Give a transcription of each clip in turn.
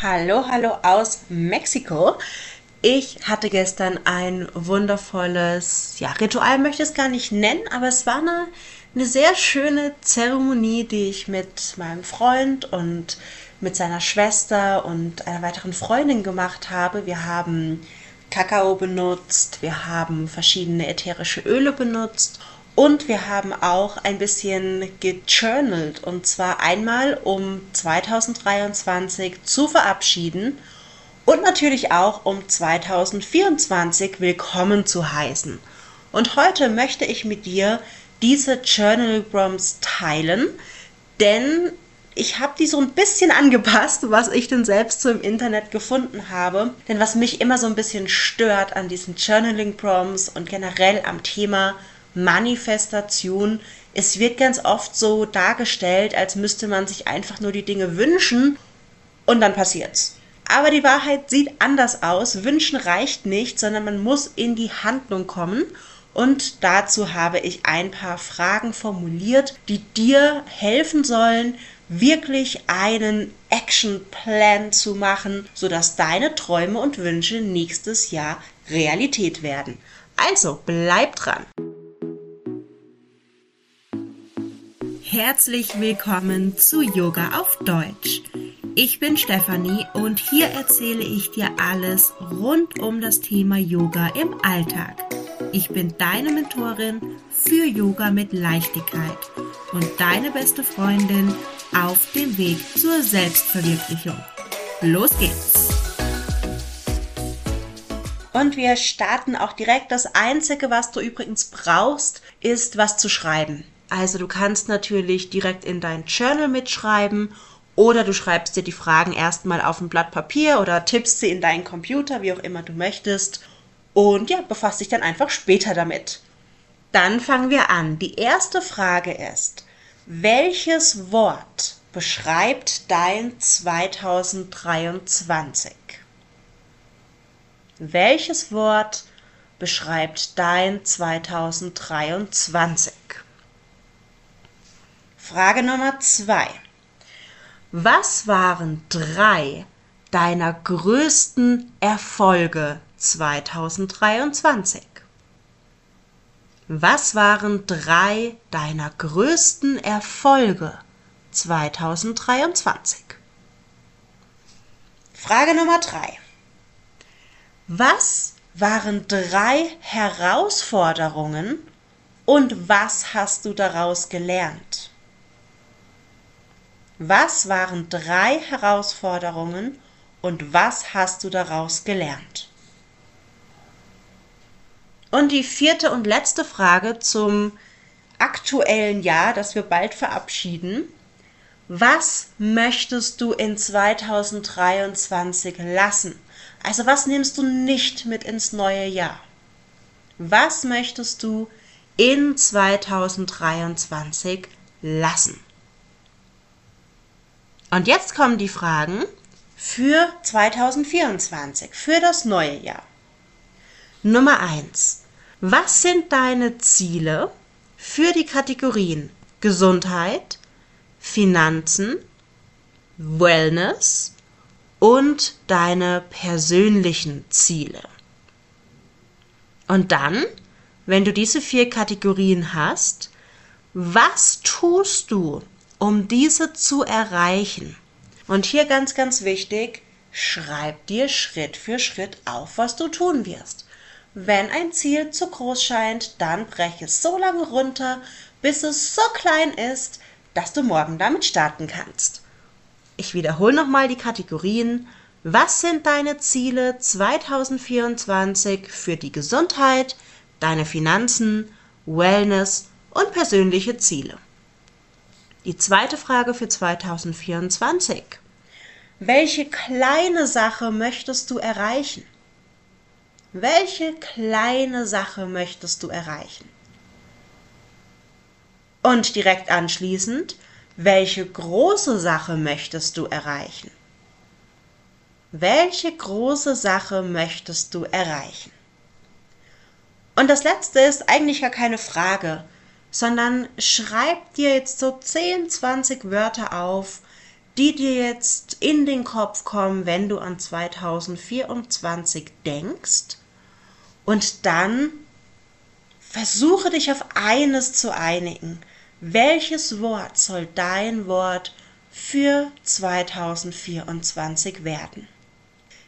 Hallo, hallo aus Mexiko. Ich hatte gestern ein wundervolles, ja, Ritual möchte ich es gar nicht nennen, aber es war eine, eine sehr schöne Zeremonie, die ich mit meinem Freund und mit seiner Schwester und einer weiteren Freundin gemacht habe. Wir haben Kakao benutzt, wir haben verschiedene ätherische Öle benutzt und wir haben auch ein bisschen gejournalt und zwar einmal um 2023 zu verabschieden und natürlich auch um 2024 willkommen zu heißen. Und heute möchte ich mit dir diese Journal Prompts teilen, denn ich habe die so ein bisschen angepasst, was ich denn selbst so im Internet gefunden habe. Denn was mich immer so ein bisschen stört an diesen Journaling Prompts und generell am Thema Manifestation. Es wird ganz oft so dargestellt, als müsste man sich einfach nur die Dinge wünschen und dann passiert's. Aber die Wahrheit sieht anders aus. Wünschen reicht nicht, sondern man muss in die Handlung kommen. Und dazu habe ich ein paar Fragen formuliert, die dir helfen sollen, wirklich einen Actionplan zu machen, sodass deine Träume und Wünsche nächstes Jahr Realität werden. Also bleib dran! Herzlich willkommen zu Yoga auf Deutsch. Ich bin Stefanie und hier erzähle ich dir alles rund um das Thema Yoga im Alltag. Ich bin deine Mentorin für Yoga mit Leichtigkeit und deine beste Freundin auf dem Weg zur Selbstverwirklichung. Los geht's! Und wir starten auch direkt. Das Einzige, was du übrigens brauchst, ist was zu schreiben. Also du kannst natürlich direkt in dein Journal mitschreiben oder du schreibst dir die Fragen erstmal auf ein Blatt Papier oder tippst sie in deinen Computer, wie auch immer du möchtest. Und ja, befasst dich dann einfach später damit. Dann fangen wir an. Die erste Frage ist, welches Wort beschreibt dein 2023? Welches Wort beschreibt dein 2023? Frage Nummer zwei. Was waren drei deiner größten Erfolge 2023? Was waren drei deiner größten Erfolge 2023? Frage Nummer drei. Was waren drei Herausforderungen und was hast du daraus gelernt? Was waren drei Herausforderungen und was hast du daraus gelernt? Und die vierte und letzte Frage zum aktuellen Jahr, das wir bald verabschieden. Was möchtest du in 2023 lassen? Also was nimmst du nicht mit ins neue Jahr? Was möchtest du in 2023 lassen? Und jetzt kommen die Fragen für 2024, für das neue Jahr. Nummer 1. Was sind deine Ziele für die Kategorien Gesundheit, Finanzen, Wellness und deine persönlichen Ziele? Und dann, wenn du diese vier Kategorien hast, was tust du, um diese zu erreichen. Und hier ganz, ganz wichtig, schreib dir Schritt für Schritt auf, was du tun wirst. Wenn ein Ziel zu groß scheint, dann breche es so lange runter, bis es so klein ist, dass du morgen damit starten kannst. Ich wiederhole nochmal die Kategorien. Was sind deine Ziele 2024 für die Gesundheit, deine Finanzen, Wellness und persönliche Ziele? Die zweite Frage für 2024. Welche kleine Sache möchtest du erreichen? Welche kleine Sache möchtest du erreichen? Und direkt anschließend, welche große Sache möchtest du erreichen? Welche große Sache möchtest du erreichen? Und das letzte ist eigentlich gar keine Frage, sondern schreib dir jetzt so 10, 20 Wörter auf, die dir jetzt in den Kopf kommen, wenn du an 2024 denkst. Und dann versuche dich auf eines zu einigen. Welches Wort soll dein Wort für 2024 werden?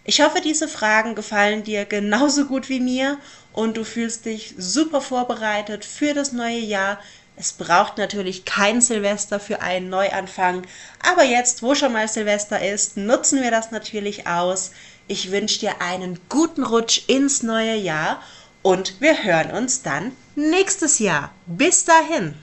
Ich hoffe, diese Fragen gefallen dir genauso gut wie mir und du fühlst dich super vorbereitet für das neue Jahr. Es braucht natürlich kein Silvester für einen Neuanfang, aber jetzt, wo schon mal Silvester ist, nutzen wir das natürlich aus. Ich wünsche dir einen guten Rutsch ins neue Jahr und wir hören uns dann nächstes Jahr. Bis dahin.